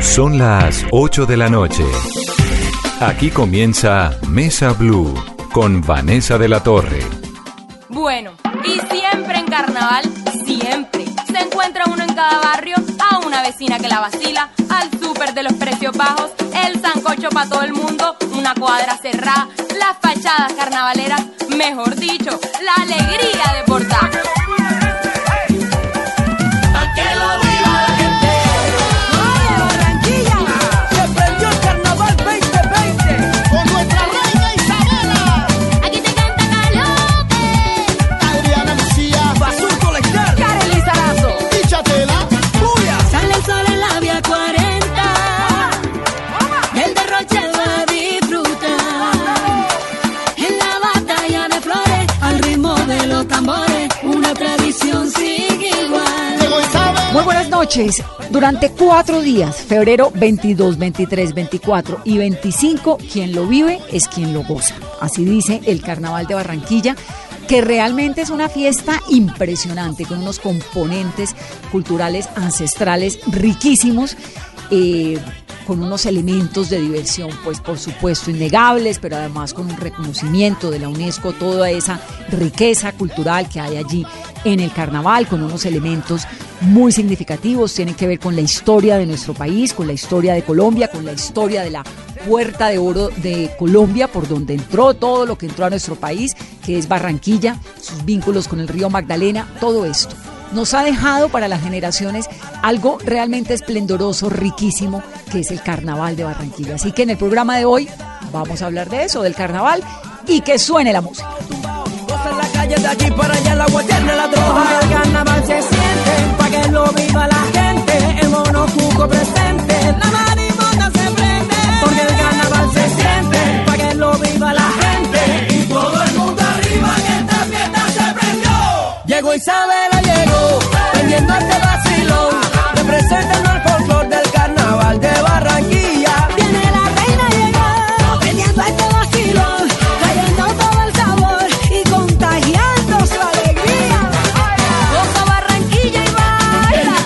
Son las 8 de la noche. Aquí comienza Mesa Blue con Vanessa de la Torre. Bueno, y siempre en carnaval, siempre. Se encuentra uno en cada barrio, a una vecina que la vacila, al súper de los precios bajos, el sancocho para todo el mundo, una cuadra cerrada, las fachadas carnavaleras, mejor dicho, la alegría de portar. Noches. Durante cuatro días, febrero 22, 23, 24 y 25, quien lo vive es quien lo goza. Así dice el Carnaval de Barranquilla, que realmente es una fiesta impresionante, con unos componentes culturales ancestrales riquísimos. eh, con unos elementos de diversión, pues por supuesto innegables, pero además con un reconocimiento de la UNESCO, toda esa riqueza cultural que hay allí en el carnaval, con unos elementos muy significativos, tienen que ver con la historia de nuestro país, con la historia de Colombia, con la historia de la puerta de oro de Colombia, por donde entró todo lo que entró a nuestro país, que es Barranquilla, sus vínculos con el río Magdalena, todo esto nos ha dejado para las generaciones algo realmente esplendoroso, riquísimo, que es el carnaval de Barranquilla. Así que en el programa de hoy vamos a hablar de eso, del carnaval, y que suene la música. Goza en la calle de allí para allá, la guayana, la droga. El carnaval se siente, pa' que lo viva la gente. El mono cuco presente, la marimona se prende. Porque el carnaval se siente, pa' que lo viva la gente. Y todo el mundo arriba, que esta fiesta se prendió. Llegó Isabela, llegó, prendiendo este vacilón. Representando el folclor del carnaval de Barranquilla. Viene la reina llegó, prendiendo este vacilón, trayendo todo el sabor y contagiando su alegría. Goza Barranquilla y baila.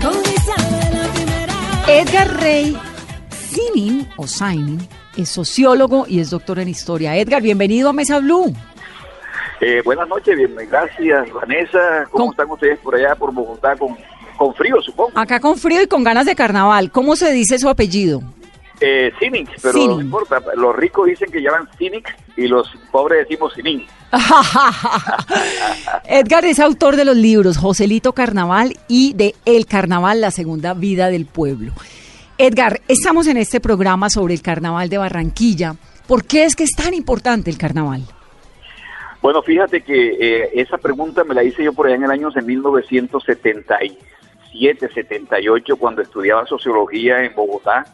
Con la primera. Edgar Rey Sinin, o Sainin, es sociólogo y es doctor en historia. Edgar, bienvenido a Mesa Blue. Eh, buenas noches, bien, gracias Vanessa. ¿Cómo están ustedes por allá, por Bogotá, con, con frío, supongo? Acá con frío y con ganas de carnaval. ¿Cómo se dice su apellido? Eh, Cynics, pero no importa. Los ricos dicen que llaman Cynics y los pobres decimos Cynics. Edgar es autor de los libros Joselito Carnaval y de El Carnaval, la segunda vida del pueblo. Edgar, estamos en este programa sobre el Carnaval de Barranquilla. ¿Por qué es que es tan importante el carnaval? Bueno, fíjate que eh, esa pregunta me la hice yo por allá en el año de 1977, 78, cuando estudiaba sociología en Bogotá,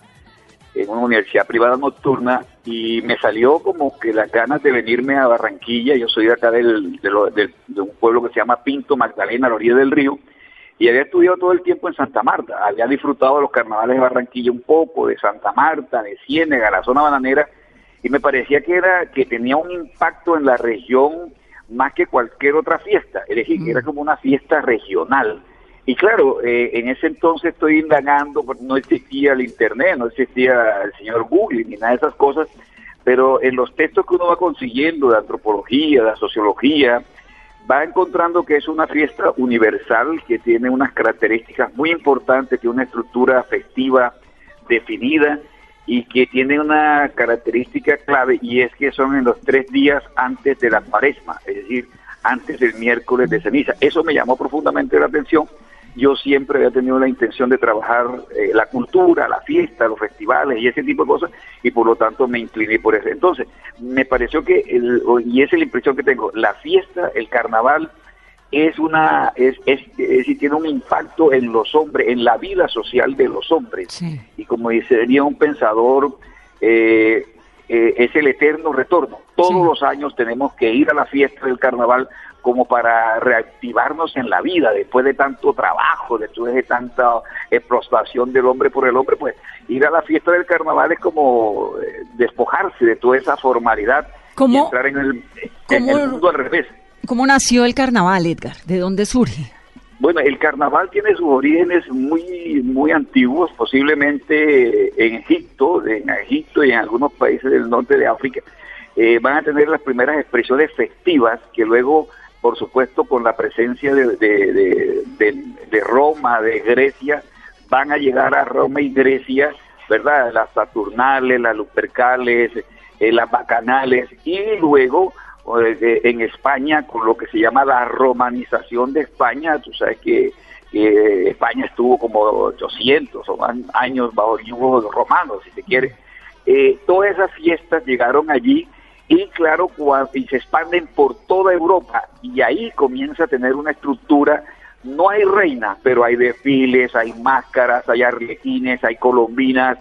en una universidad privada nocturna, y me salió como que las ganas de venirme a Barranquilla. Yo soy de acá del, de, lo- de un pueblo que se llama Pinto Magdalena, a la orilla del río, y había estudiado todo el tiempo en Santa Marta. Había disfrutado de los carnavales de Barranquilla un poco, de Santa Marta, de Ciénega, la zona bananera, y me parecía que era que tenía un impacto en la región más que cualquier otra fiesta, es decir, que era como una fiesta regional. Y claro, eh, en ese entonces estoy indagando, porque no existía el Internet, no existía el señor Google ni nada de esas cosas, pero en los textos que uno va consiguiendo de antropología, de sociología, va encontrando que es una fiesta universal que tiene unas características muy importantes, tiene una estructura afectiva definida y que tiene una característica clave y es que son en los tres días antes de la cuaresma, es decir, antes del miércoles de ceniza. Eso me llamó profundamente la atención. Yo siempre había tenido la intención de trabajar eh, la cultura, la fiesta, los festivales y ese tipo de cosas y por lo tanto me incliné por eso. Entonces, me pareció que, el, y esa es la impresión que tengo, la fiesta, el carnaval, es una es, es, es tiene un impacto en los hombres, en la vida social de los hombres. Sí. Y como diría un pensador, eh, eh, es el eterno retorno. Todos Sí. los años tenemos que ir a la fiesta del carnaval como para reactivarnos en la vida después de tanto trabajo, después de tanta explotación del hombre por el hombre, pues ir a la fiesta del carnaval es como eh, despojarse de toda esa formalidad y ¿Cómo- entrar en el, en el mundo al revés. ¿Cómo nació el carnaval, Edgar? ¿De dónde surge? Bueno, el carnaval tiene sus orígenes muy muy antiguos, posiblemente en Egipto, en Egipto y en algunos países del norte de África. Eh, van a tener las primeras expresiones festivas que luego, por supuesto, con la presencia de, Roma, de Grecia, van a llegar a Roma y Grecia, ¿verdad? Las Saturnales, las Lupercales, eh, las Bacanales y luego en España con lo que se llama la romanización de España, tú sabes que España estuvo como 800 o años bajo el yugo romano, si se quiere. Eh, todas esas fiestas llegaron allí y claro, y se expanden por toda Europa y ahí comienza a tener una estructura. No hay reinas, pero hay desfiles, hay máscaras, hay arlequines, hay colombinas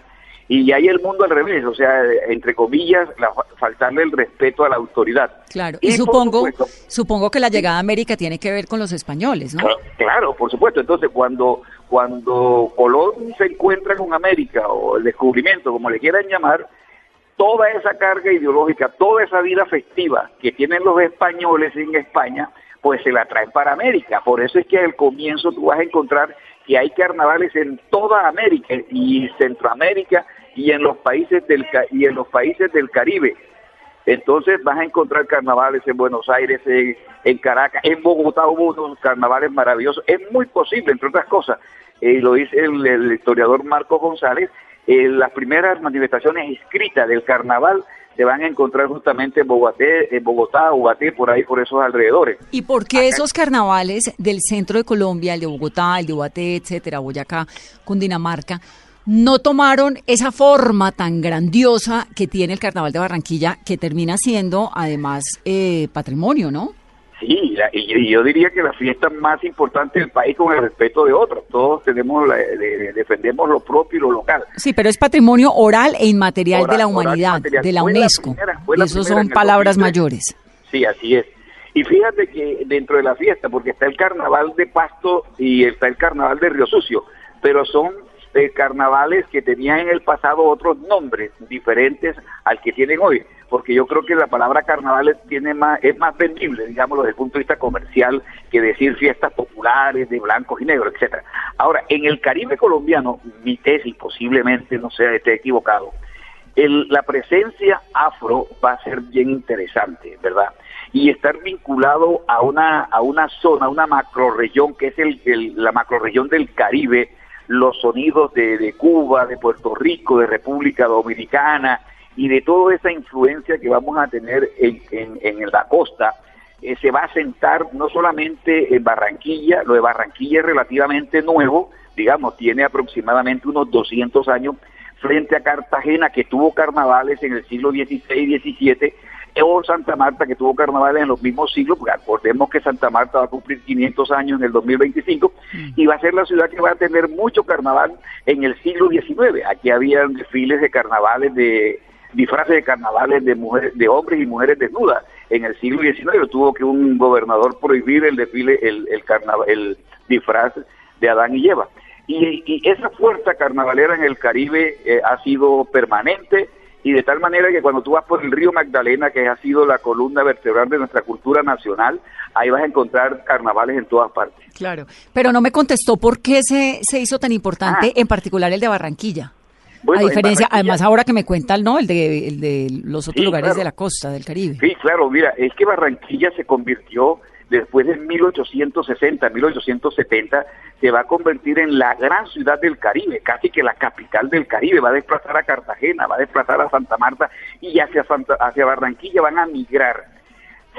y hay el mundo al revés, o sea, entre comillas, la- faltarle el respeto a la autoridad. Claro, y, supongo, supuesto, supongo que la llegada a América tiene que ver con los españoles, ¿no? Cla- Claro, por supuesto. Entonces, cuando cuando Colón se encuentra con América o el descubrimiento, como le quieran llamar, toda esa carga ideológica, toda esa vida festiva que tienen los españoles en España, pues se la traen para América. Por eso es que al comienzo tú vas a encontrar que hay carnavales en toda América y Centroamérica y en los países del y en los países del Caribe. Entonces vas a encontrar carnavales en Buenos Aires, en, Caracas, en Bogotá hubo unos carnavales maravillosos. Es muy posible, entre otras cosas, eh, lo dice el, el historiador Marco González, eh, las primeras manifestaciones escritas del carnaval se van a encontrar justamente en Bogotá, en Bogotá, Ubaté, por ahí, por esos alrededores. ¿Y por qué esos carnavales del centro de Colombia, el de Bogotá, el de Ubaté, etcétera, Boyacá, Cundinamarca, no tomaron esa forma tan grandiosa que tiene el carnaval de Barranquilla, que termina siendo además eh, patrimonio, ¿no? Sí, la- y, yo diría que la fiesta más importante del país con el respeto de otros. Todos tenemos, la- de- de- defendemos lo propio y lo local. Sí, pero es patrimonio oral e inmaterial Oral- de la humanidad, de la UNESCO. primera son palabras 2003. mayores. Sí, así es. Y fíjate que dentro de la fiesta, porque está el carnaval de Pasto y está el carnaval de Río Sucio, pero son eh, carnavales que tenían en el pasado otros nombres diferentes al que tienen hoy, porque yo creo que la palabra carnaval tiene más, es más vendible, digámoslo, desde el punto de vista comercial, que decir fiestas populares de blancos y negros, etcétera. Ahora, en el Caribe colombiano, mi tesis posiblemente no sea esté equivocado, el- la presencia afro va a ser bien interesante, ¿verdad? Y estar vinculado a una, a una zona, a una macroregión, que es el, el- la macroregión del Caribe, los sonidos de, de Cuba, de Puerto Rico, de República Dominicana y de toda esa influencia que vamos a tener en, en- en la costa, eh, se va a sentar no solamente en Barranquilla, lo de Barranquilla es relativamente nuevo, digamos, tiene aproximadamente unos 200 años, frente a Cartagena, que tuvo carnavales en el siglo XVI y XVII, o Santa Marta, que tuvo carnavales en los mismos siglos, porque acordemos que Santa Marta va a cumplir 500 años en el 2025, y va a ser la ciudad que va a tener mucho carnaval en el siglo XIX. Aquí habían desfiles de carnavales de disfraces de carnavales de mujeres, de hombres y mujeres desnudas. En el siglo XIX tuvo que un gobernador prohibir el desfile, el, el, carnaval, el disfraz de Adán y Eva. Y, y esa fuerza carnavalera en el Caribe eh, ha sido permanente y de tal manera que cuando tú vas por el río Magdalena, que ha sido la columna vertebral de nuestra cultura nacional, ahí vas a encontrar carnavales en todas partes. Claro, pero no me contestó por qué se, se hizo tan importante, Ah. en particular el de Barranquilla. Bueno, a en diferencia, además ahora que me cuentan, ¿no? El de, el de los otros Sí, lugares claro. de la costa, del Caribe. Sí, claro, mira, es que Barranquilla se convirtió después de 1860, 1870, se va a convertir en la gran ciudad del Caribe, casi que la capital del Caribe, va a desplazar a Cartagena, va a desplazar a Santa Marta y hacia, Santa, hacia Barranquilla van a migrar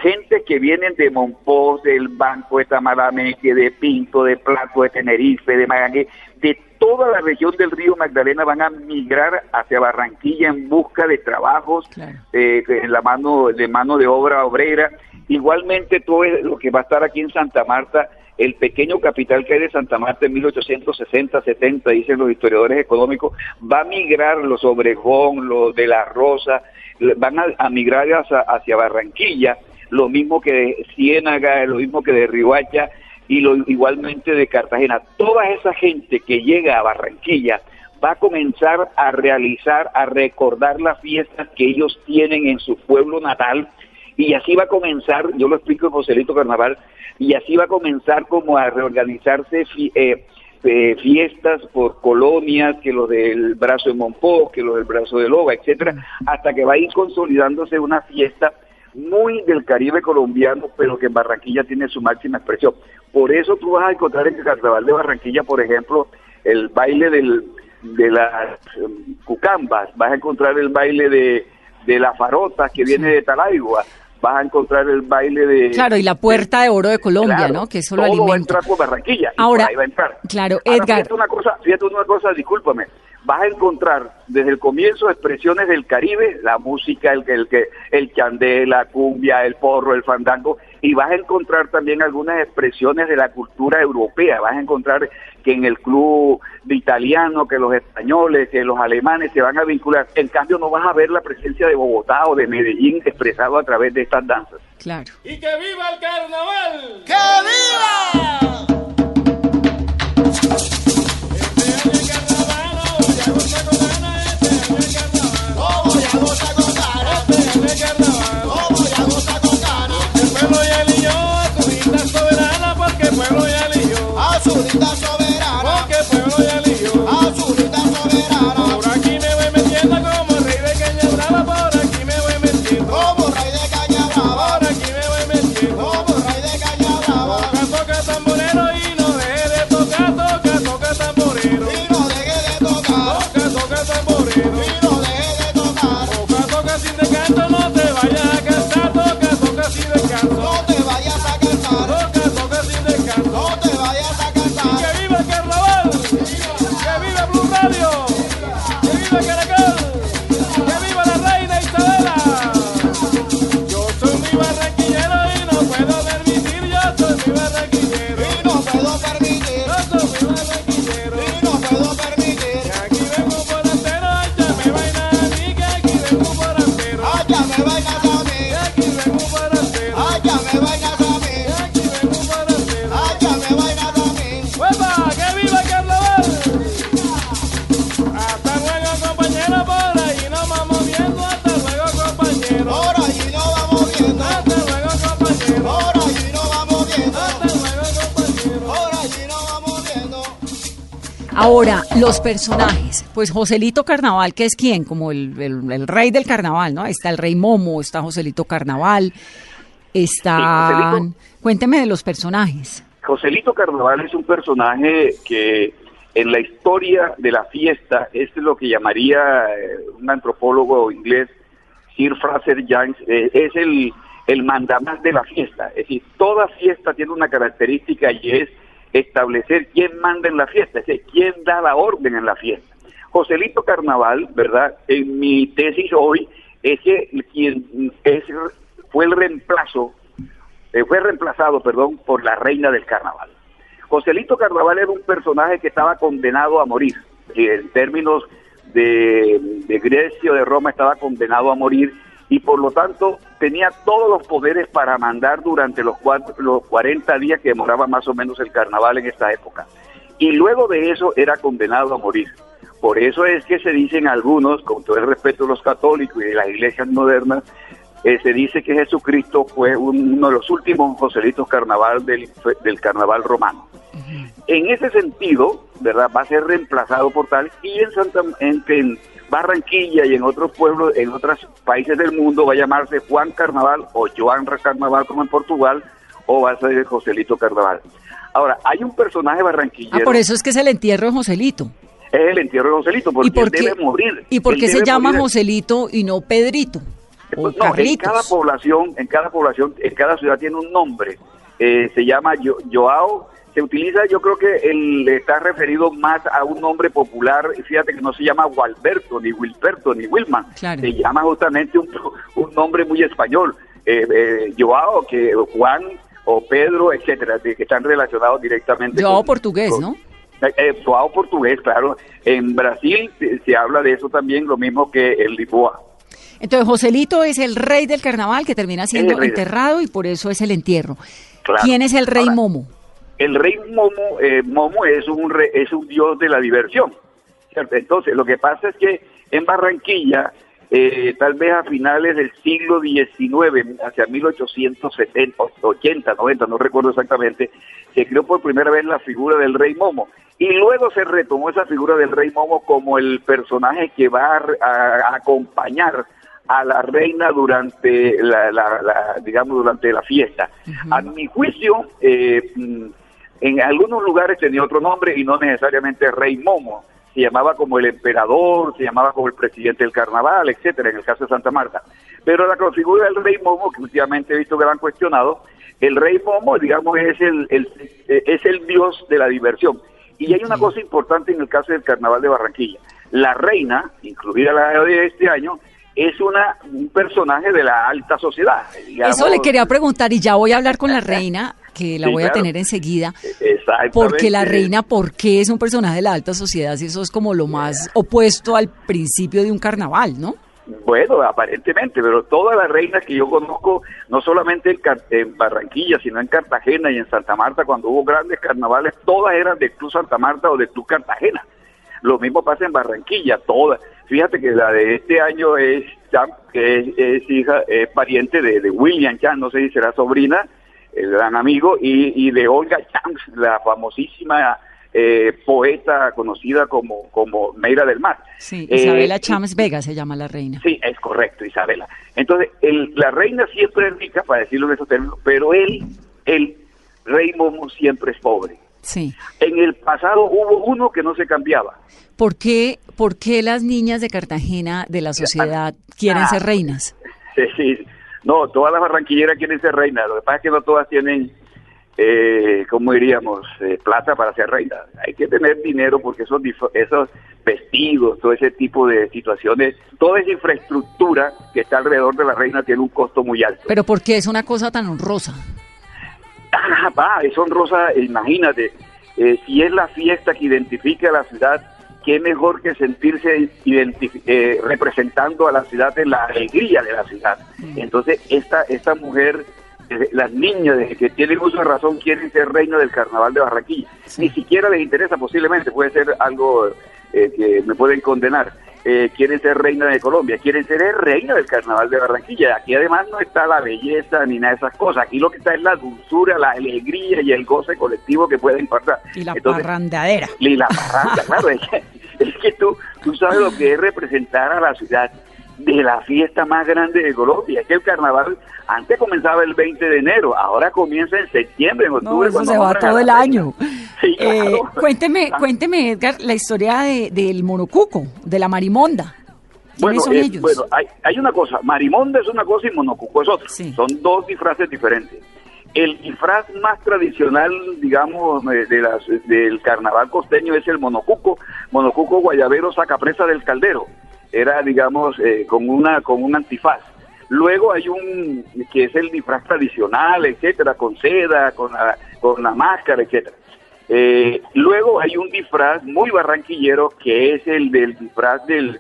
gente que vienen de Monpós, del Banco de Tamarameque, de Pinto, de Plato, de Tenerife, de Magallanes, de toda la región del río Magdalena van a migrar hacia Barranquilla en busca de trabajos, Claro. eh, en la mano de mano de obra obrera. Igualmente todo lo que va a estar aquí en Santa Marta, el pequeño capital que hay de Santa Marta en 1860, 70, dicen los historiadores económicos, va a migrar los Obregón, los de La Rosa, van a, a migrar hacia, hacia Barranquilla, lo mismo que de Ciénaga, lo mismo que de Rihuacha y lo, igualmente de Cartagena. Toda esa gente que llega a Barranquilla va a comenzar a realizar, a recordar las fiestas que ellos tienen en su pueblo natal Y así va a comenzar, yo lo explico en Joselito Carnaval, y así va a comenzar como a reorganizarse eh, eh, fiestas por colonias, que lo del brazo de Monpó, que lo del brazo de Loba, etcétera, hasta que va a ir consolidándose una fiesta muy del Caribe colombiano, pero que en Barranquilla tiene su máxima expresión. Por eso tú vas a encontrar en el Carnaval de Barranquilla, por ejemplo, el baile del, de las em, cucambas, vas a encontrar el baile de, de las farotas que viene de Talaigua, vas a encontrar el baile de... Claro, y la puerta de oro de Colombia, Claro, ¿no? Que eso lo va a entrar por Barranquilla. Ahora, ahí va a entrar. claro, Ahora, Edgar. Fíjate una cosa, fíjate una cosa, discúlpame. Vas a encontrar desde el comienzo expresiones del Caribe, la música, el, el, el, el chandé, la cumbia, el porro, el fandango, y vas a encontrar también algunas expresiones de la cultura europea. Vas a encontrar que en el club de italiano, que los españoles, que los alemanes se van a vincular. En cambio, no vas a ver la presencia de Bogotá o de Medellín expresado a través de estas danzas. Claro. ¡Y que viva el carnaval! ¡Que viva! Soberana, porque pueblo Ahora, los personajes. Pues Joselito Carnaval, que es quién? Como el, el- el rey del carnaval, ¿no? Está el rey Momo, está Joselito Carnaval, está... Sí. Cuénteme de los personajes. Joselito Carnaval es un personaje que en la historia de la fiesta es lo que llamaría eh, un antropólogo inglés, Sir Fraser Young, eh, es el, el mandamás de la fiesta. Es decir, toda fiesta tiene una característica y es establecer quién manda en la fiesta, es decir, quién da la orden en la fiesta. Joselito Carnaval, ¿verdad? En mi tesis hoy es que quien es, fue el reemplazo eh, fue reemplazado, perdón, por la reina del carnaval. Joselito Carnaval era un personaje que estaba condenado a morir. Y en términos de, de Grecia o de Roma estaba condenado a morir y por lo tanto tenía todos los poderes para mandar durante los, cuatro, los 40 días que demoraba más o menos el carnaval en esta época. Y luego de eso era condenado a morir. Por eso es que se dicen algunos, con todo el respeto de los católicos y de las iglesias modernas, eh, se dice que Jesucristo fue un- uno de los últimos Joselitos carnaval del, del carnaval romano. En ese sentido, ¿verdad? Va a ser reemplazado por tal y en Santa en, en Barranquilla y en otros pueblos, en otros países del mundo va a llamarse Juan Carnaval o Joan Carnaval como en Portugal o va a ser Joselito Carnaval. Ahora, hay un personaje Ah, barranquillero, por eso es que es el entierro de Joselito. Es el entierro de Joselito, porque ¿Y por él qué, debe morir. ¿y por Él qué se llama morir. Joselito y no Pedrito? O Pues no, en cada población, en cada población, en cada ciudad tiene un nombre. Eh, se llama Yo- Joao. Se utiliza, yo creo que el, está referido más a un nombre popular. Fíjate que no se llama Gualberto, ni Wilberto, ni Wilman. Claro. Se llama justamente un, un nombre muy español. Eh, eh, Joao, que Juan o Pedro, etcétera, que están relacionados directamente. Joao con- portugués, con- ¿no? Eh, eh, Joao portugués, claro. En Brasil se, se habla de eso también, lo mismo que el Lisboa. Entonces, Joselito es el rey del carnaval que termina siendo enterrado y por eso es el entierro. Claro. ¿Quién es el rey Ahora, Momo? el rey Momo, eh, Momo es un re- es un dios de la diversión. ¿cierto? Entonces, lo que pasa es que en Barranquilla eh, tal vez a finales del siglo XIX, hacia 1870, 80, 90, no recuerdo exactamente, se creó por primera vez la figura del rey Momo. Y luego se retomó esa figura del rey Momo como el personaje que va a, a acompañar a la reina durante la, la- la- digamos durante la fiesta. A mi juicio, eh, mm, en algunos lugares tenía otro nombre y no necesariamente Rey Momo. Se llamaba como el emperador, se llamaba como el presidente del carnaval, etcétera, en el caso de Santa Marta. Pero la configura del Rey Momo, que últimamente he visto que la han cuestionado, el Rey Momo, digamos, es el, el- es el dios de la diversión. Y hay una cosa importante en el caso del carnaval de Barranquilla. La reina, incluida la de este año, es una un personaje de la alta sociedad. digamos. Eso le quería preguntar y ya voy a hablar con la reina, que la Sí, voy a tener enseguida. Porque la reina, ¿por qué es un personaje de la alta sociedad? Si eso es como lo más opuesto al principio de un carnaval, ¿no? Bueno, aparentemente, pero todas las reinas que yo conozco, no solamente en, Barranquilla, sino en Cartagena y en Santa Marta, cuando hubo grandes carnavales, todas eran del Club Santa Marta o del Club Cartagena. Lo mismo pasa en Barranquilla, todas. Fíjate que la de este año es es, es hija, es pariente de, de William Cham, no sé si será sobrina, el gran amigo, y, y de Olga Cham, la famosísima eh, poeta conocida como, como Meira del Mar. Sí, Eh, Isabela y- Chams Vega se llama la reina. Sí, es correcto, Isabela. Entonces, el- la reina siempre es rica, para decirlo en esos términos, pero él, el rey Momo, siempre es pobre. Sí. En el pasado hubo uno que no se cambiaba. ¿Por qué, ¿Por qué las niñas de Cartagena de la sociedad quieren Ah. ser reinas? Sí, sí. No, todas las barranquilleras quieren ser reinas. Lo que pasa es que no todas tienen, eh, ¿cómo diríamos?, eh, plata para ser reinas. Hay que tener dinero porque esos, esos vestidos, todo ese tipo de situaciones, toda esa infraestructura que está alrededor de la reina tiene un costo muy alto. Pero ¿por qué es una cosa tan honrosa? Ah, va, es honrosa, imagínate, eh, si es la fiesta que identifica a la ciudad, qué mejor que sentirse eh, representando a la ciudad en la alegría de la ciudad. Entonces, esta, esta mujer, las niñas desde que tienen uso de razón quieren ser reina del carnaval de Barranquilla. Ni siquiera les interesa, posiblemente, puede ser algo eh, que me pueden condenar. Eh, quieren ser reina de Colombia, quieren ser el reina del carnaval de Barranquilla. Aquí además no está la belleza ni nada de esas cosas. Aquí lo que está es la dulzura, la alegría y el goce colectivo que pueden impartir. Y la Entonces, parrandadera. y la parranda, claro, es que, es que tú, tú sabes lo que es representar a la ciudad de la fiesta más grande de Colombia. Es que el carnaval antes comenzaba el 20 de enero, ahora comienza en septiembre, en No, octubre. eso cuando se va todo el año. Sí, Eh, cuénteme, Ah. cuénteme, Edgar, la historia de- del monocuco, de la marimonda. ¿Quiénes Bueno, son eh, ellos? bueno hay, hay una cosa, marimonda es una cosa y monocuco es otra. Sí. Son dos disfraces diferentes. El disfraz más tradicional, digamos, eh, de las, del carnaval costeño es el monocuco. Monocuco guayabero sacapresa del caldero. Era, digamos, eh, con una con un antifaz. Luego hay un que es el disfraz tradicional, etcétera, con seda, con la, con la máscara, etcétera. Eh, luego hay un disfraz muy barranquillero que es el del disfraz del,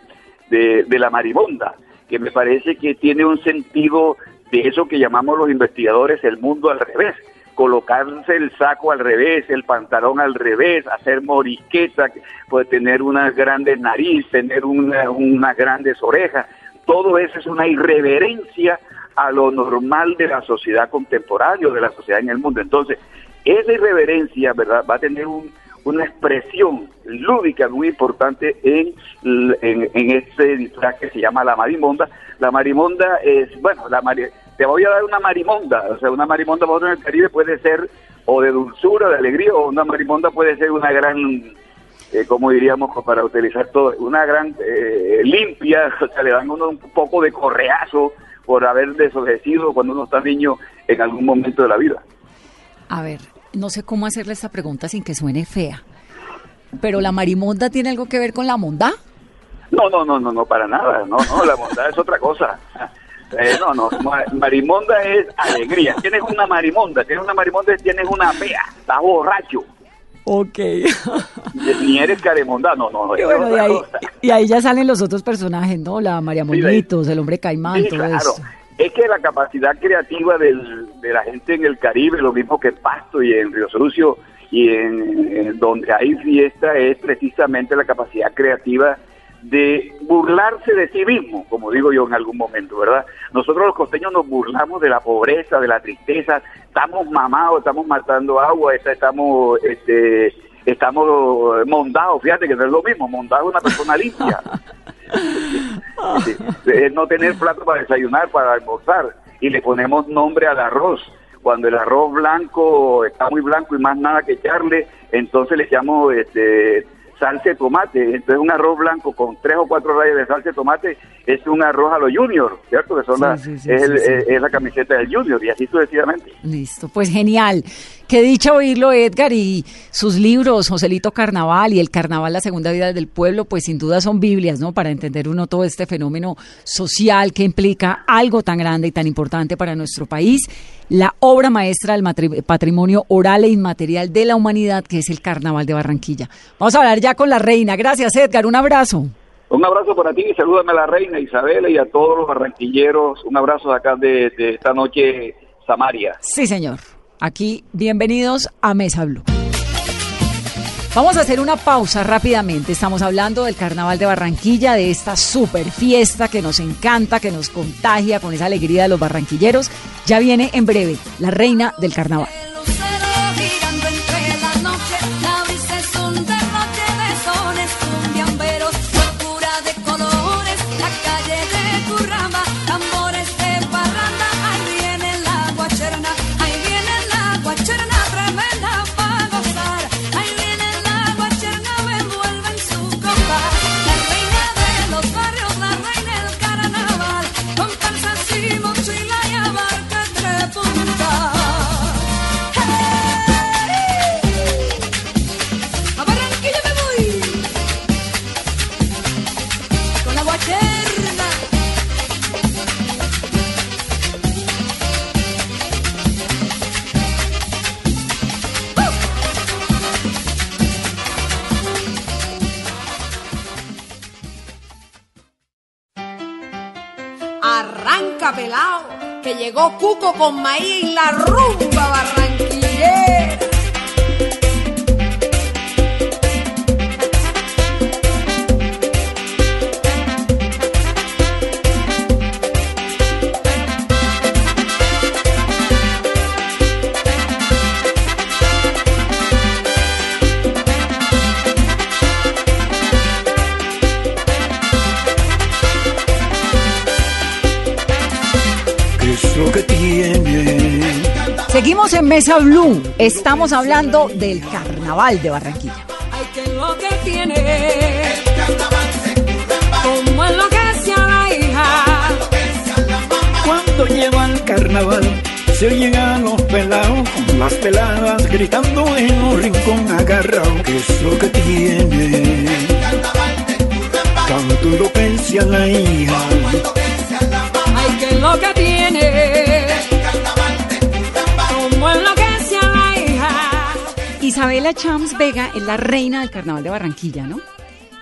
de, de la marimonda, que me parece que tiene un sentido de eso que llamamos los investigadores el mundo al revés. Colocarse el saco al revés, el pantalón al revés, hacer morisqueta, puede tener una grande nariz, tener una, unas grandes orejas. Todo eso es una irreverencia a lo normal de la sociedad contemporánea, de la sociedad en el mundo. Entonces, esa irreverencia, ¿verdad?, va a tener un, una expresión lúdica muy importante en, en, este disfraz que se llama la marimonda. La marimonda es, bueno, la mari- te voy a dar una marimonda, o sea, una marimonda para nosotros en el Caribe puede ser o de dulzura, de alegría, o una marimonda puede ser una gran, eh, como diríamos, para utilizar todo, una gran eh, limpia, o sea, le dan uno un poco de correazo por haber desobedecido cuando uno está niño en algún momento de la vida. A ver, no sé cómo hacerle esta pregunta sin que suene fea. Pero la marimonda tiene algo que ver con la monda? No, no, no, no, no, para nada. No, no, la bondad es otra cosa. Eh, no, no, ma- marimonda es alegría. Tienes una marimonda, tienes una marimonda, tienes una fea, estás borracho. Ok. Ni eres caremonda, no, no, Y es bueno, ahí, y ahí ya salen los otros personajes, ¿no? La María. Monitos, el hombre caimán, Sí, todo claro. esto. Es que la capacidad creativa del- de la gente en el Caribe, lo mismo que en Pasto y en Río Sucio y en, en donde hay fiesta, es precisamente la capacidad creativa de burlarse de sí mismo, como digo yo en algún momento, ¿verdad? Nosotros los costeños nos burlamos de la pobreza, de la tristeza, estamos mamados, estamos matando agua, estamos este, estamos mondados, fíjate que no es lo mismo, mondado es una persona limpia. Es no tener plato para desayunar, para almorzar, y le ponemos nombre al arroz. Cuando el arroz blanco está muy blanco y más nada que echarle, entonces le echamos este, salsa de tomate. Entonces un arroz blanco con tres o cuatro rayas de salsa de tomate es un arroz a los juniors, ¿cierto? Que son Sí, la, sí, sí, es, el- es- es la camiseta del junior y así sucesivamente. Listo, pues genial. Qué dicha oírlo, Edgar, y sus libros, Joselito Carnaval y El Carnaval, la segunda vida del pueblo, pues sin duda son Biblias, ¿no? Para entender uno todo este fenómeno social que implica algo tan grande y tan importante para nuestro país, la obra maestra del patrimonio oral e inmaterial de la humanidad, que es el Carnaval de Barranquilla. Vamos a hablar ya con la reina. Gracias, Edgar. Un abrazo. Un abrazo para ti y salúdame a la reina Isabela y a todos los barranquilleros. Un abrazo de acá de, de esta noche Samaria. Sí, señor. Aquí, bienvenidos a Mesa Blue. Vamos a hacer una pausa rápidamente. Estamos hablando del Carnaval de Barranquilla, de esta super fiesta que nos encanta, que nos contagia con esa alegría de los barranquilleros. Ya viene en breve la reina del Carnaval. Con maíz y la rumba. Mesa Blue. Estamos hablando del Carnaval de Barranquilla. Ay, que lo que tiene. Como enloquece a la hija. Cuando lleva el carnaval, se oyen a los pelados con las peladas gritando en un rincón agarrado. ¿Qué es lo que tiene? Tanto enloquece a la hija. Ay, que lo que tiene. Isabela Chams Vega es la reina del Carnaval de Barranquilla, ¿no?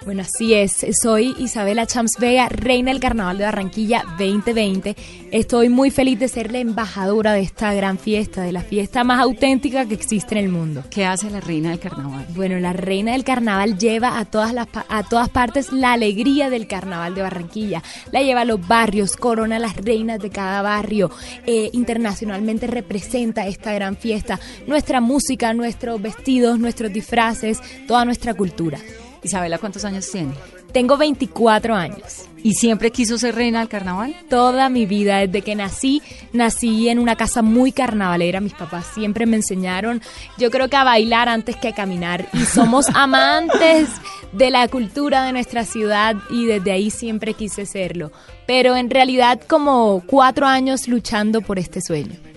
Bueno, así es. Soy Isabela Champs Vega, reina del Carnaval de Barranquilla 2020. Estoy muy feliz de ser la embajadora de esta gran fiesta, de la fiesta más auténtica que existe en el mundo. ¿Qué hace la reina del Carnaval? Bueno, la reina del carnaval lleva a todas, las, a todas partes la alegría del carnaval de Barranquilla. La lleva a los barrios, corona a las reinas de cada barrio. eh, internacionalmente representa esta gran fiesta. Nuestra música, nuestros vestidos, nuestros disfraces, toda nuestra cultura. Isabela, ¿cuántos años tiene? Tengo 24 años. ¿Y siempre quiso ser reina del Carnaval? Toda mi vida, desde que nací, nací en una casa muy carnavalera. Mis papás siempre me enseñaron, yo creo que a bailar antes que a caminar. Y somos amantes de la cultura de nuestra ciudad y desde ahí siempre quise serlo. Pero en realidad como cuatro años luchando por este sueño.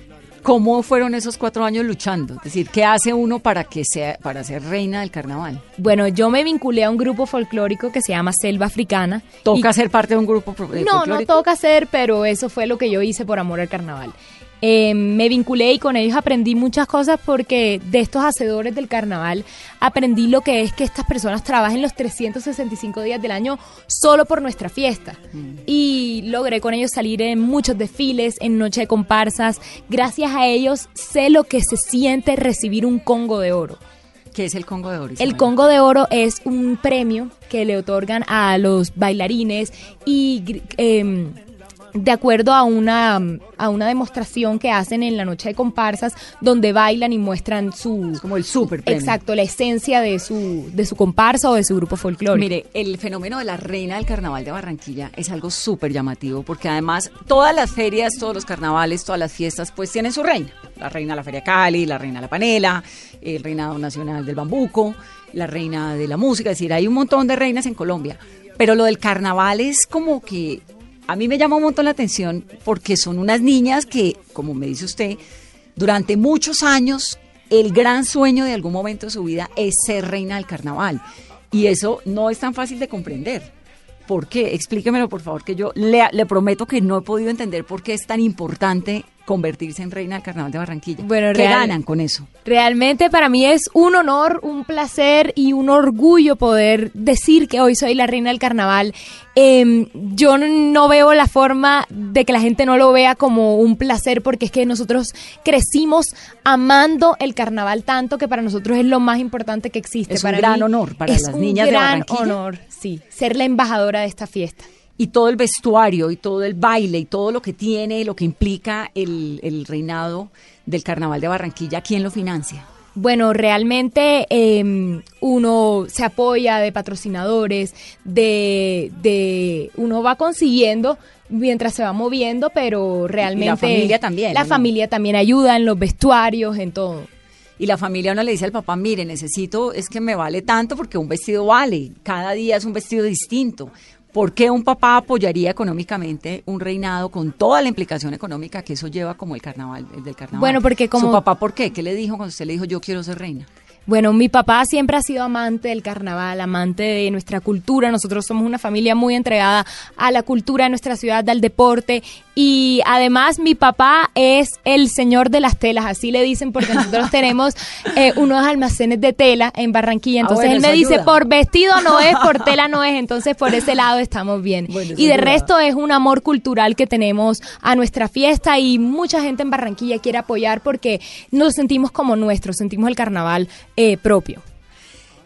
¿Cómo fueron esos cuatro años luchando? Es decir, ¿qué hace uno para que sea, para ser reina del Carnaval? Bueno, yo me vinculé a un grupo folclórico que se llama Selva Africana. ¿Toca y- ser parte de un grupo pro- eh, No, no folclórico? toca hacer, pero eso fue lo que yo hice por amor al carnaval. Eh, me vinculé y con ellos aprendí muchas cosas porque de estos hacedores del carnaval aprendí lo que es que estas personas trabajen los 365 días del año solo por nuestra fiesta. Y logré con ellos salir en muchos desfiles, en noche de comparsas. Gracias a ellos sé lo que se siente recibir un congo de oro. ¿Qué es el Congo de Oro? El? Congo de Oro es un premio que le otorgan a los bailarines y em, de acuerdo a una, a una demostración que hacen en la noche de comparsas donde bailan y muestran su... como el super premio. Exacto, la esencia de su, de su comparsa o de su grupo folclórico. Mire, el fenómeno de la reina del carnaval de Barranquilla es algo súper llamativo porque además todas las ferias, todos los carnavales, todas las fiestas pues tienen su reina. La reina de la Feria Cali, la reina de la Panela, el reinado nacional del bambuco, la reina de la música, es decir, hay un montón de reinas en Colombia. Pero lo del carnaval es como que a mí me llama un montón la atención porque son unas niñas que, como me dice usted, durante muchos años el gran sueño de algún momento de su vida es ser reina del carnaval. Y eso no es tan fácil de comprender. ¿Por qué? Explíquemelo, por favor, que yo le, le prometo que no he podido entender por qué es tan importante convertirse en reina del carnaval de Barranquilla. Bueno, ¿Qué real- ganan con eso? Realmente para mí es un honor, un placer y un orgullo poder decir que hoy soy la reina del carnaval. Em, yo no veo la forma de que la gente no lo vea como un placer porque es que nosotros crecimos amando el carnaval tanto que para nosotros es lo más importante que existe. Es un para gran mí honor para es las un niñas de gran Barranquilla. honor, sí, ser la embajadora de esta fiesta. Y todo el vestuario y todo el baile y todo lo que tiene, lo que implica el, el reinado del carnaval de Barranquilla, ¿quién lo financia? Bueno, realmente eh, uno se apoya de patrocinadores, de, de uno va consiguiendo mientras se va moviendo, pero realmente familia también, La ¿no? familia también ayuda en los vestuarios, en todo. Y la familia uno le dice al papá, mire, necesito, es que me vale tanto porque un vestido vale, cada día es un vestido distinto. ¿Por qué un papá apoyaría económicamente un reinado con toda la implicación económica que eso lleva como el carnaval, el del carnaval? Bueno, porque como- ¿Su papá por qué? ¿Qué le dijo cuando usted le dijo yo quiero ser reina? Bueno, mi papá siempre ha sido amante del carnaval, amante de nuestra cultura. Nosotros somos una familia muy entregada a la cultura de nuestra ciudad, al deporte. Y además mi papá es el señor de las telas, así le dicen, porque nosotros tenemos eh, unos almacenes de tela en Barranquilla. Ah, Entonces bueno, él me dice, ayuda. por vestido no es, por tela no es. Entonces por ese lado estamos bien. Bueno, y de ayuda. resto es un amor cultural que tenemos a nuestra fiesta y mucha gente en Barranquilla quiere apoyar porque nos sentimos como nuestros, sentimos el carnaval eh, propio.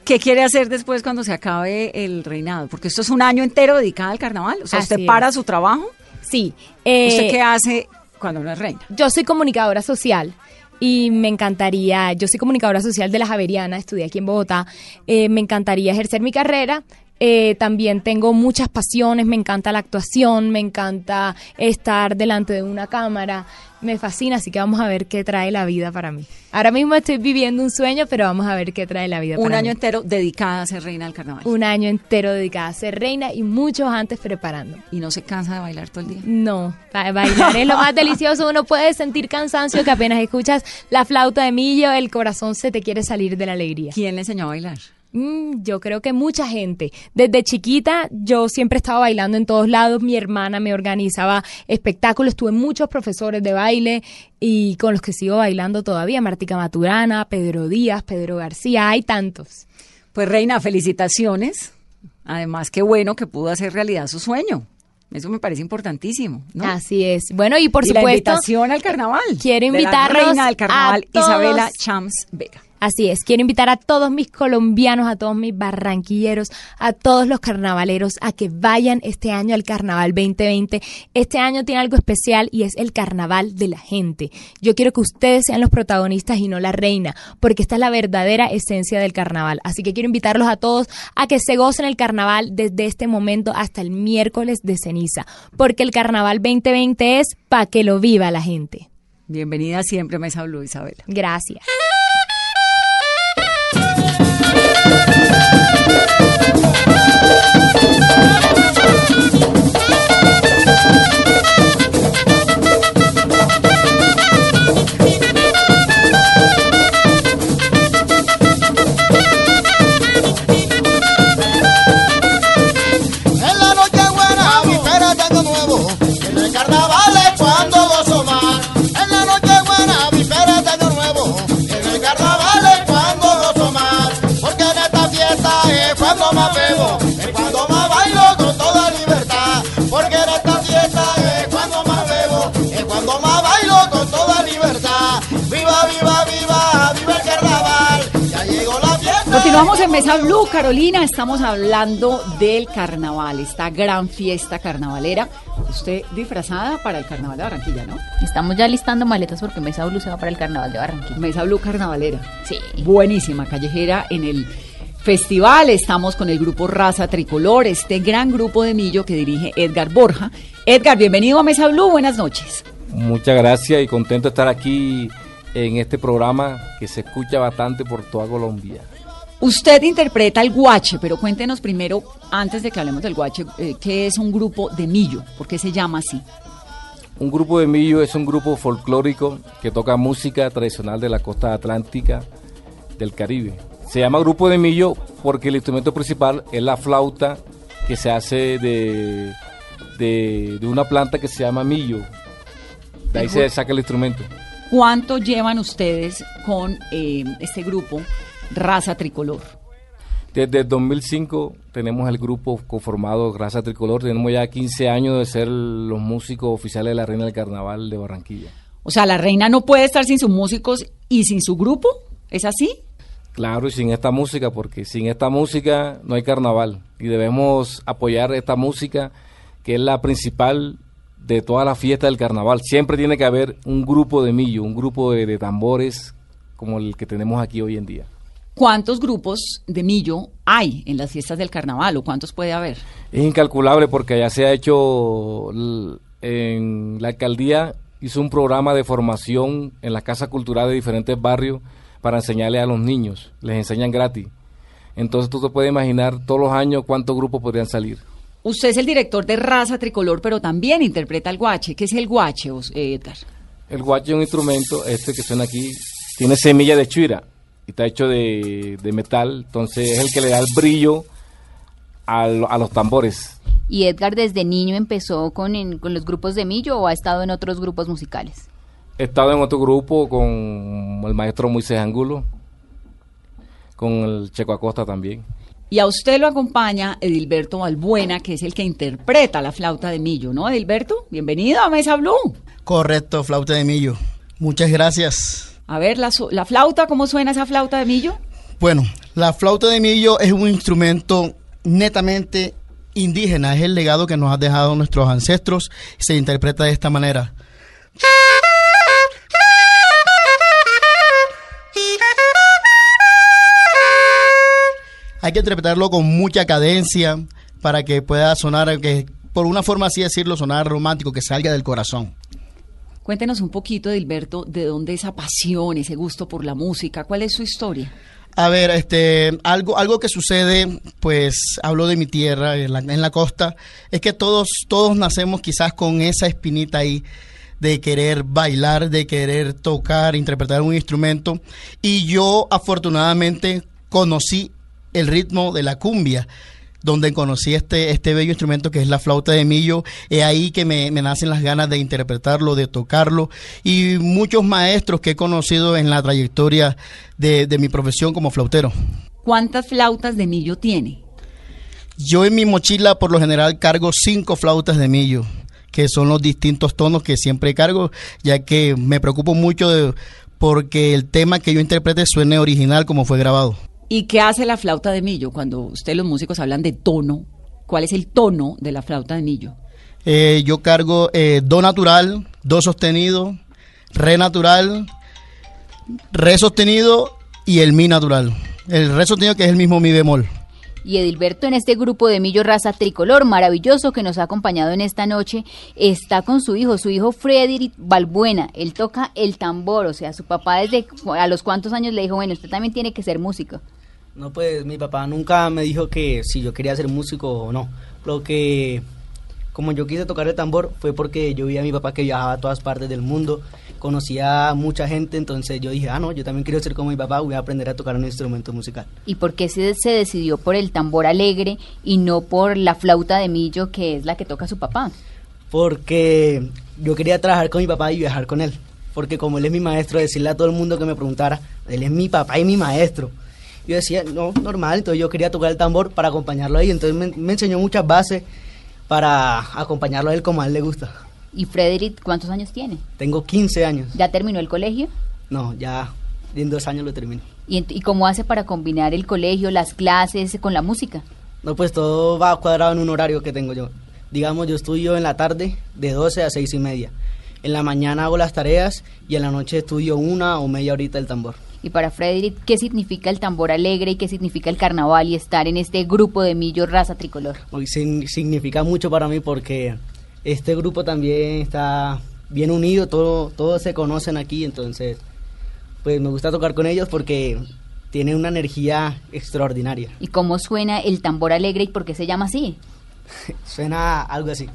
¿Qué quiere hacer después cuando se acabe el reinado? Porque esto es un año entero dedicado al carnaval. O sea, Así usted es. para su trabajo. Sí. eh, ¿Usted qué hace cuando no es reina? Yo soy comunicadora social y me encantaría, yo soy comunicadora social de la Javeriana, estudié aquí en Bogotá, eh, me encantaría ejercer mi carrera. Eh, también tengo muchas pasiones, me encanta la actuación, me encanta estar delante de una cámara, me fascina, así que vamos a ver qué trae la vida para mí. Ahora mismo estoy viviendo un sueño, pero vamos a ver qué trae la vida Un para año mí. entero dedicada a ser reina del carnaval. Un año entero dedicada a ser reina y muchos antes preparando. ¿Y no se cansa de bailar todo el día? No, ba- bailar es lo más delicioso. Uno puede sentir cansancio que apenas escuchas la flauta de millo, el corazón se te quiere salir de la alegría. ¿Quién le enseñó a bailar? Mm, yo creo que mucha gente. Desde chiquita yo siempre estaba bailando en todos lados. Mi hermana me organizaba espectáculos. Tuve muchos profesores de baile y con los que sigo bailando todavía. Martica Maturana, Pedro Díaz, Pedro García. Hay tantos. Pues reina, felicitaciones. Además, qué bueno que pudo hacer realidad su sueño. Eso me parece importantísimo. ¿no? Así es. Bueno, y por Y la supuesto... invitación al carnaval. Quiero de la reina del carnaval, a todos. Isabela Chams Vega. Así es, quiero invitar a todos mis colombianos, a todos mis barranquilleros, a todos los carnavaleros a que vayan este año al Carnaval 2020. Este año tiene algo especial y es el Carnaval de la gente. Yo quiero que ustedes sean los protagonistas y no la reina, porque esta es la verdadera esencia del carnaval. Así que quiero invitarlos a todos a que se gocen el carnaval desde este momento hasta el miércoles de ceniza, porque el Carnaval 2020 es para que lo viva la gente. Bienvenida siempre a Mesa Blue, Isabela. Gracias. En Continuamos en Mesa Blue, Carolina. Estamos hablando del carnaval, esta gran fiesta carnavalera. Usted disfrazada para el carnaval de Barranquilla, ¿no? Estamos ya listando maletas porque Mesa Blue se va para el carnaval de Barranquilla. Mesa Blue carnavalera. Sí. Buenísima, callejera en el festival. Estamos con el grupo Raza Tricolor, este gran grupo de Millo que dirige Edgar Borja. Edgar, bienvenido a Mesa Blue. Buenas noches. Muchas gracias y contento de estar aquí en este programa que se escucha bastante por toda Colombia. Usted interpreta el guache, pero cuéntenos primero, antes de que hablemos del guache, eh, ¿qué es un grupo de millo? ¿Por qué se llama así? Un grupo de millo es un grupo folclórico que toca música tradicional de la costa atlántica del Caribe. Se llama grupo de millo porque el instrumento principal es la flauta que se hace de, de, de una planta que se llama millo. De ahí se saca el instrumento. ¿Cuánto llevan ustedes con eh, este grupo Raza Tricolor? Desde el 2005 tenemos el grupo conformado Raza Tricolor. Tenemos ya 15 años de ser los músicos oficiales de la Reina del Carnaval de Barranquilla. O sea, la reina no puede estar sin sus músicos y sin su grupo. ¿Es así? Claro, y sin esta música, porque sin esta música no hay carnaval. Y debemos apoyar esta música, que es la principal de toda la fiesta del carnaval. Siempre tiene que haber un grupo de millo, un grupo de, de tambores como el que tenemos aquí hoy en día. ¿Cuántos grupos de millo hay en las fiestas del carnaval o cuántos puede haber? Es incalculable porque allá se ha hecho, en la alcaldía hizo un programa de formación en las casas culturales de diferentes barrios para enseñarle a los niños, les enseñan gratis. Entonces tú te puedes imaginar todos los años cuántos grupos podrían salir. Usted es el director de Raza Tricolor, pero también interpreta el guache. ¿Qué es el guache, eh, Edgar? El guache es un instrumento, este que suena aquí, tiene semilla de chuira y está hecho de, de metal, entonces es el que le da el brillo a, lo- a los tambores. ¿Y Edgar desde niño empezó con, en- con los grupos de Millo o ha estado en otros grupos musicales? He estado en otro grupo con el maestro Moisés Angulo, con el Checo Acosta también. Y a usted lo acompaña Edilberto Balbuena, que es el que interpreta la flauta de millo, ¿no, Edilberto? Bienvenido a Mesa Blue. Correcto, flauta de millo. Muchas gracias. A ver, la, la flauta, ¿cómo suena esa flauta de millo? Bueno, la flauta de millo es un instrumento netamente indígena, es el legado que nos han dejado nuestros ancestros, se interpreta de esta manera. Hay que interpretarlo con mucha cadencia para que pueda sonar, que por una forma así decirlo, sonar romántico, que salga del corazón. Cuéntenos un poquito, Edilberto, de dónde esa pasión, ese gusto por la música, ¿cuál es su historia? A ver, este, algo, algo que sucede, pues hablo de mi tierra, en la, en la costa, es que todos, todos nacemos quizás con esa espinita ahí de querer bailar, de querer tocar, interpretar un instrumento. Y yo afortunadamente conocí el ritmo de la cumbia donde conocí este, este bello instrumento que es la flauta de millo, es ahí que me, me nacen las ganas de interpretarlo, de tocarlo, y muchos maestros que he conocido en la trayectoria de, de mi profesión como flautero. ¿Cuántas flautas de millo tiene? Yo en mi mochila por lo general cargo cinco flautas de millo, que son los distintos tonos que siempre cargo, ya que me preocupo mucho de, porque el tema que yo interprete suene original como fue grabado. ¿Y qué hace la flauta de millo cuando ustedes los músicos hablan de tono? ¿Cuál es el tono de la flauta de millo? Eh, yo cargo eh, do natural, do sostenido, re natural, re sostenido y el mi natural. El re sostenido que es el mismo mi bemol. Y Edilberto en este grupo de Millo Raza Tricolor maravilloso que nos ha acompañado en esta noche está con su hijo, su hijo Frederick Balbuena. Él toca el tambor, o sea, su papá desde a los cuantos años le dijo, bueno, usted también tiene que ser músico. No, pues mi papá nunca me dijo que si yo quería ser músico o no. Lo que, como yo quise tocar el tambor, fue porque yo vi a mi papá que viajaba a todas partes del mundo, conocía a mucha gente, entonces yo dije, ah, no, yo también quiero ser como mi papá, voy a aprender a tocar un instrumento musical. ¿Y por qué se, se decidió por el tambor alegre y no por la flauta de millo que es la que toca su papá? Porque yo quería trabajar con mi papá y viajar con él. Porque como él es mi maestro, decirle a todo el mundo que me preguntara, él es mi papá y mi maestro. Yo decía, no, normal, entonces yo quería tocar el tambor para acompañarlo ahí. Entonces me, me enseñó muchas bases para acompañarlo a él como a él le gusta. ¿Y Frederick cuántos años tiene? Tengo 15 años. ¿Ya terminó el colegio? No, ya en dos años lo termino. ¿Y, ent- ¿Y cómo hace para combinar el colegio, las clases con la música? No, pues todo va cuadrado en un horario que tengo yo. Digamos, yo estudio en la tarde de 12 a 6 y media. En la mañana hago las tareas y en la noche estudio una o media horita el tambor. Y para Frederick, ¿qué significa el tambor alegre y qué significa el carnaval y estar en este grupo de Millo Raza Tricolor? Hoy significa mucho para mí porque este grupo también está bien unido, todo, todos se conocen aquí, entonces pues me gusta tocar con ellos porque tienen una energía extraordinaria. ¿Y cómo suena el tambor alegre y por qué se llama así? Suena algo así.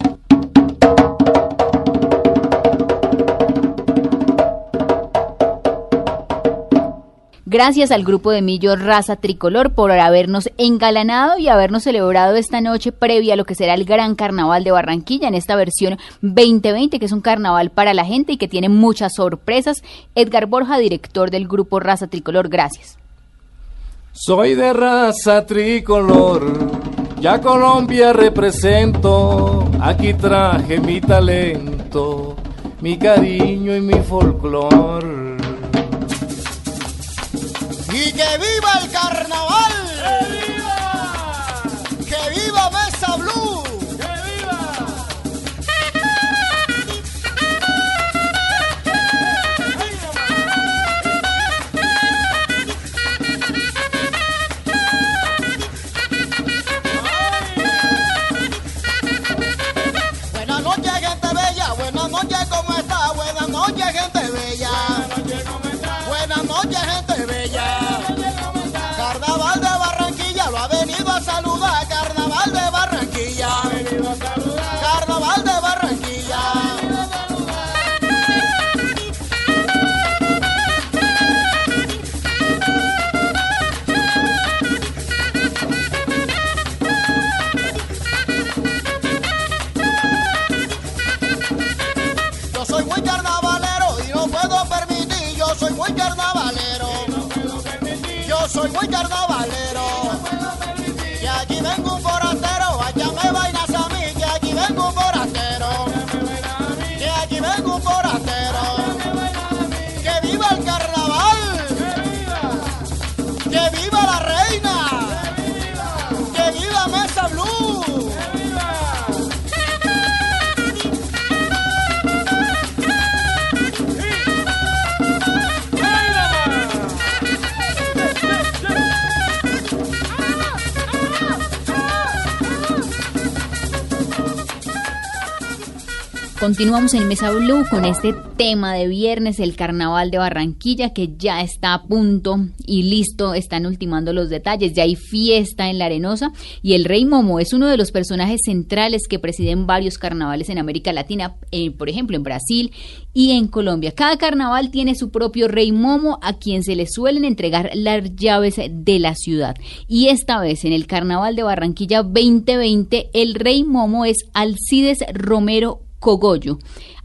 Gracias al grupo de Millo Raza Tricolor por habernos engalanado y habernos celebrado esta noche previa a lo que será el Gran Carnaval de Barranquilla en esta versión 2020, que es un carnaval para la gente y que tiene muchas sorpresas. Edgar Borja, director del grupo Raza Tricolor, gracias. Soy de raza tricolor, ya Colombia represento, aquí traje mi talento, mi cariño y mi folclor. ¡Y que viva el carnaval! Continuamos en Mesa Blue con este tema de viernes, el carnaval de Barranquilla, que ya está a punto y listo, están ultimando los detalles, ya hay fiesta en la Arenosa y el Rey Momo es uno de los personajes centrales que presiden varios carnavales en América Latina, eh, por ejemplo en Brasil y en Colombia. Cada carnaval tiene su propio Rey Momo a quien se le suelen entregar las llaves de la ciudad. Y esta vez en el Carnaval de Barranquilla 2020, el Rey Momo es Alcides Romero Cogollo.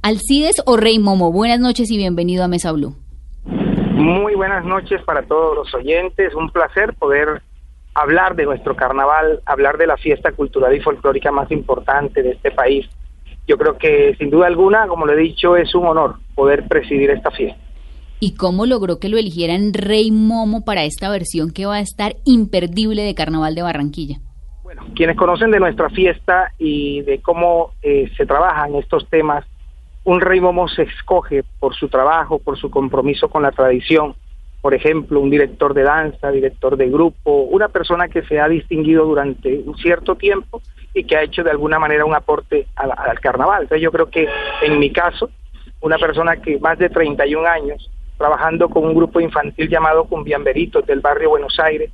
Alcides o Rey Momo, buenas noches y bienvenido a Mesa Blue. Muy buenas noches para todos los oyentes. Un placer poder hablar de nuestro carnaval, hablar de la fiesta cultural y folclórica más importante de este país. Yo creo que sin duda alguna, como lo he dicho, es un honor poder presidir esta fiesta. ¿Y cómo logró que lo eligieran Rey Momo para esta versión que va a estar imperdible de Carnaval de Barranquilla? Quienes conocen de nuestra fiesta y de cómo eh, se trabajan estos temas, un rey momo se escoge por su trabajo, por su compromiso con la tradición. Por ejemplo, un director de danza, director de grupo, una persona que se ha distinguido durante un cierto tiempo y que ha hecho de alguna manera un aporte al, al carnaval. Entonces yo creo que en mi caso, una persona que más de 31 años trabajando con un grupo infantil llamado Cumbiamberitos del barrio Buenos Aires,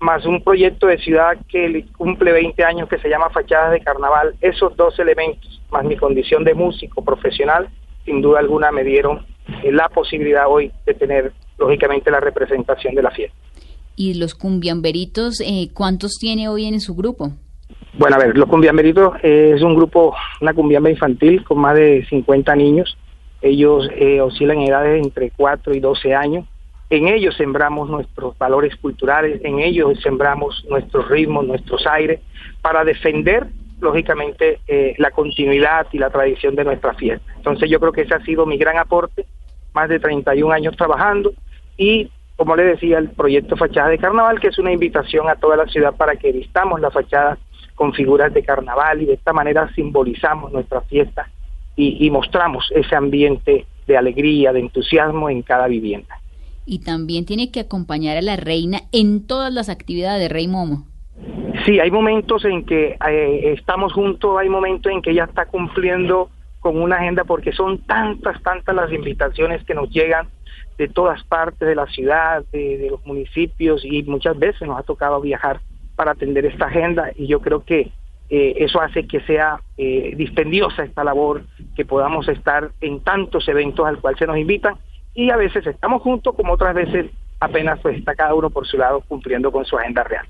más un proyecto de ciudad que le cumple 20 años que se llama Fachadas de Carnaval, esos dos elementos, más mi condición de músico profesional, sin duda alguna me dieron eh, la posibilidad hoy de tener, lógicamente, la representación de la fiesta. ¿Y los cumbiamberitos, eh, cuántos tiene hoy en su grupo? Bueno, a ver, los Cumbiamberitos eh, es un grupo, una cumbiamba infantil con más de 50 niños. Ellos eh, oscilan en edades entre 4 y 12 años. En ellos sembramos nuestros valores culturales, en ellos sembramos nuestros ritmos, nuestros aires, para defender, lógicamente, eh, la continuidad y la tradición de nuestra fiesta. Entonces yo creo que ese ha sido mi gran aporte, más de 31 años trabajando y como le decía, el proyecto Fachada de Carnaval, que es una invitación a toda la ciudad para que vistamos la fachada con figuras de carnaval y de esta manera simbolizamos nuestra fiesta y, y mostramos ese ambiente de alegría, de entusiasmo en cada vivienda. Y también tiene que acompañar a la reina en todas las actividades de Rey Momo. Sí, hay momentos en que eh, estamos juntos, hay momentos en que ella está cumpliendo con una agenda porque son tantas, tantas las invitaciones que nos llegan de todas partes de la ciudad, de, los municipios y muchas veces nos ha tocado viajar para atender esta agenda y yo creo que eh, eso hace que sea eh, dispendiosa esta labor, que podamos estar en tantos eventos al cual se nos invitan y a veces estamos juntos como otras veces apenas pues está cada uno por su lado cumpliendo con su agenda real.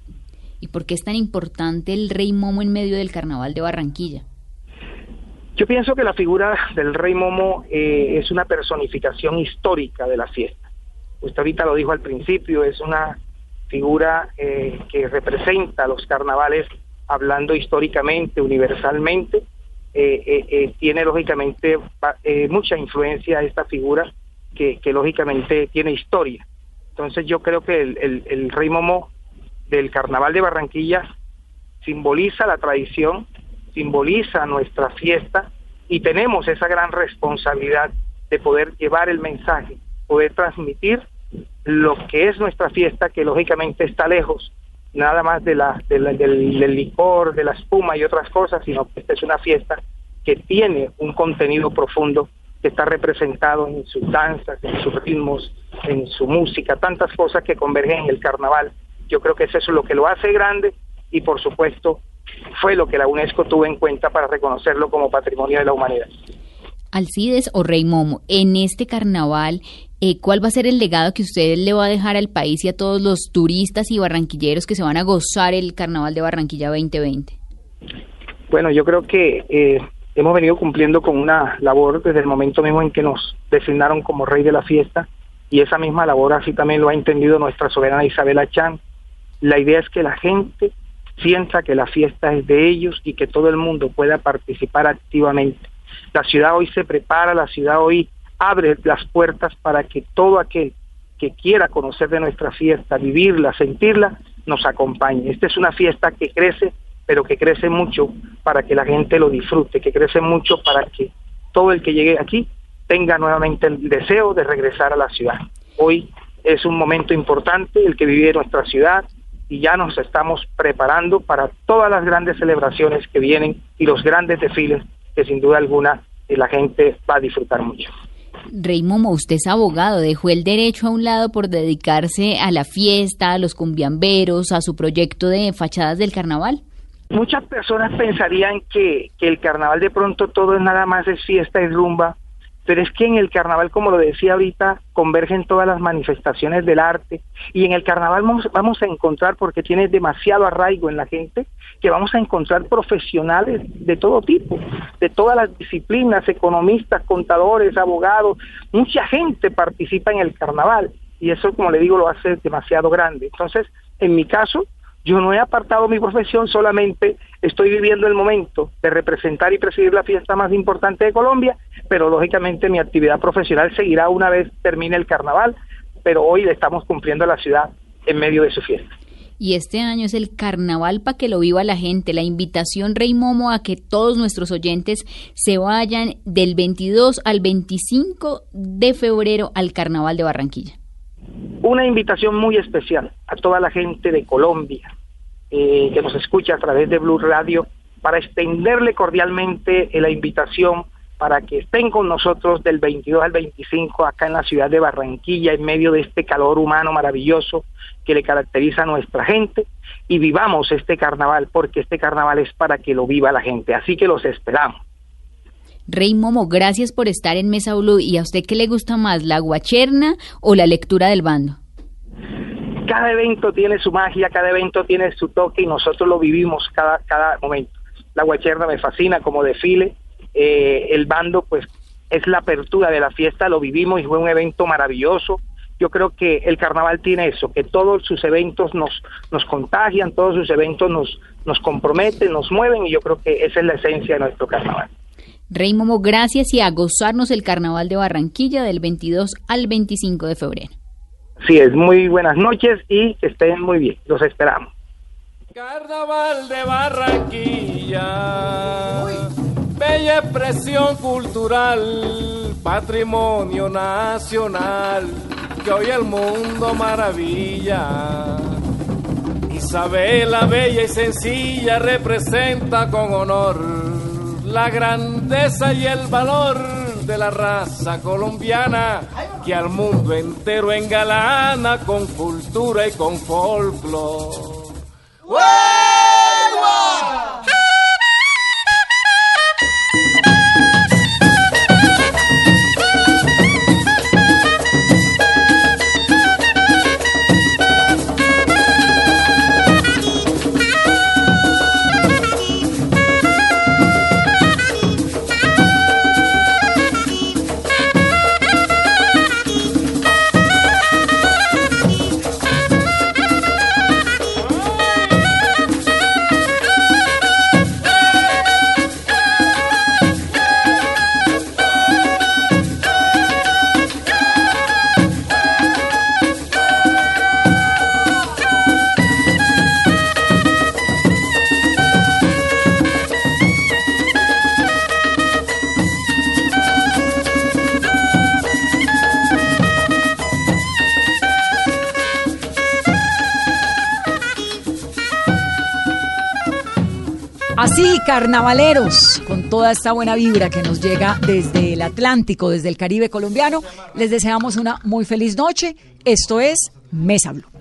¿Y por qué es tan importante el Rey Momo en medio del Carnaval de Barranquilla? Yo pienso que la figura del Rey Momo eh, es una personificación histórica de la fiesta. Usted ahorita lo dijo al principio, es una figura eh, que representa los carnavales hablando históricamente, universalmente. Eh, tiene lógicamente mucha influencia esta figura que, que, lógicamente tiene historia. Entonces yo creo que el, el, el del Carnaval de Barranquilla simboliza la tradición, simboliza nuestra fiesta y tenemos esa gran responsabilidad de poder llevar el mensaje, poder transmitir lo que es nuestra fiesta, que lógicamente está lejos nada más de la, de la del, del, licor, de la espuma y otras cosas, sino que esta es una fiesta que tiene un contenido profundo que está representado en sus danzas, en sus ritmos, en su música, tantas cosas que convergen en el carnaval. Yo creo que es eso lo que lo hace grande y por supuesto fue lo que la UNESCO tuvo en cuenta para reconocerlo como patrimonio de la humanidad. Alcides o Rey Momo, en este carnaval, eh, ¿cuál va a ser el legado que usted le va a dejar al país y a todos los turistas y barranquilleros que se van a gozar el carnaval de Barranquilla 2020? Bueno, yo creo que eh, hemos venido cumpliendo con una labor desde el momento mismo en que nos designaron como rey de la fiesta y esa misma labor así también lo ha entendido nuestra soberana Isabela Chan. La idea es que la gente sienta que la fiesta es de ellos y que todo el mundo pueda participar activamente. La ciudad hoy se prepara, la ciudad hoy abre las puertas para que todo aquel que quiera conocer de nuestra fiesta, vivirla, sentirla, nos acompañe. Esta es una fiesta que crece, pero que crece mucho para que la gente lo disfrute, que crece mucho para que todo el que llegue aquí tenga nuevamente el deseo de regresar a la ciudad. Hoy es un momento importante el que vive nuestra ciudad, y ya nos estamos preparando para todas las grandes celebraciones que vienen y los grandes desfiles que sin duda alguna eh, la gente va a disfrutar mucho. Rey Momo, usted es abogado, dejó el derecho a un lado por dedicarse a la fiesta, a los cumbiamberos, a su proyecto de fachadas del carnaval. Muchas personas pensarían que, que el carnaval de pronto todo es nada más es fiesta y rumba, pero es que en el carnaval, como lo decía ahorita, convergen todas las manifestaciones del arte y en el carnaval vamos, vamos, a encontrar, porque tiene demasiado arraigo en la gente, que vamos a encontrar profesionales de todo tipo, de todas las disciplinas, economistas, contadores, abogados, mucha gente participa en el carnaval y eso, como le digo, lo hace demasiado grande. Entonces, en mi caso, yo no he apartado mi profesión, solamente estoy viviendo el momento de representar y presidir la fiesta más importante de Colombia, pero lógicamente mi actividad profesional seguirá una vez termine el carnaval, pero hoy le estamos cumpliendo a la ciudad en medio de su fiesta. Y este año es el carnaval para que lo viva la gente, la invitación Rey Momo a que todos nuestros oyentes se vayan del 22 al 25 de febrero al carnaval de Barranquilla. Una invitación muy especial a toda la gente de Colombia, eh, que nos escucha a través de Blue Radio para extenderle cordialmente la invitación para que estén con nosotros del 22 al 25 acá en la ciudad de Barranquilla en medio de este calor humano maravilloso que le caracteriza a nuestra gente y vivamos este carnaval porque este carnaval es para que lo viva la gente, así que los esperamos. Rey Momo, gracias por estar en Mesa Blue y a usted qué le gusta más, la guacherna o la lectura del bando? Cada evento tiene su magia, cada evento tiene su toque y nosotros lo vivimos cada, cada momento. La guacherna me fascina como desfile, eh, el bando pues es la apertura de la fiesta, lo vivimos y fue un evento maravilloso. Yo creo que el carnaval tiene eso, que todos sus eventos nos, nos contagian, todos sus eventos nos, nos comprometen, nos mueven y yo creo que esa es la esencia de nuestro carnaval. Rey Momo, gracias y a gozarnos el carnaval de Barranquilla del 22 al 25 de febrero. Sí, es muy buenas noches y estén muy bien. Los esperamos. Carnaval de Barranquilla, bella expresión cultural, patrimonio nacional, que hoy el mundo maravilla. Isabela, bella y sencilla, representa con honor la grandeza y el valor de la raza colombiana que al mundo entero engalana con cultura y con folclore. Carnavaleros, con toda esta buena vibra que nos llega desde el Atlántico, desde el Caribe colombiano, les deseamos una muy feliz noche. Esto es Mesa Blue.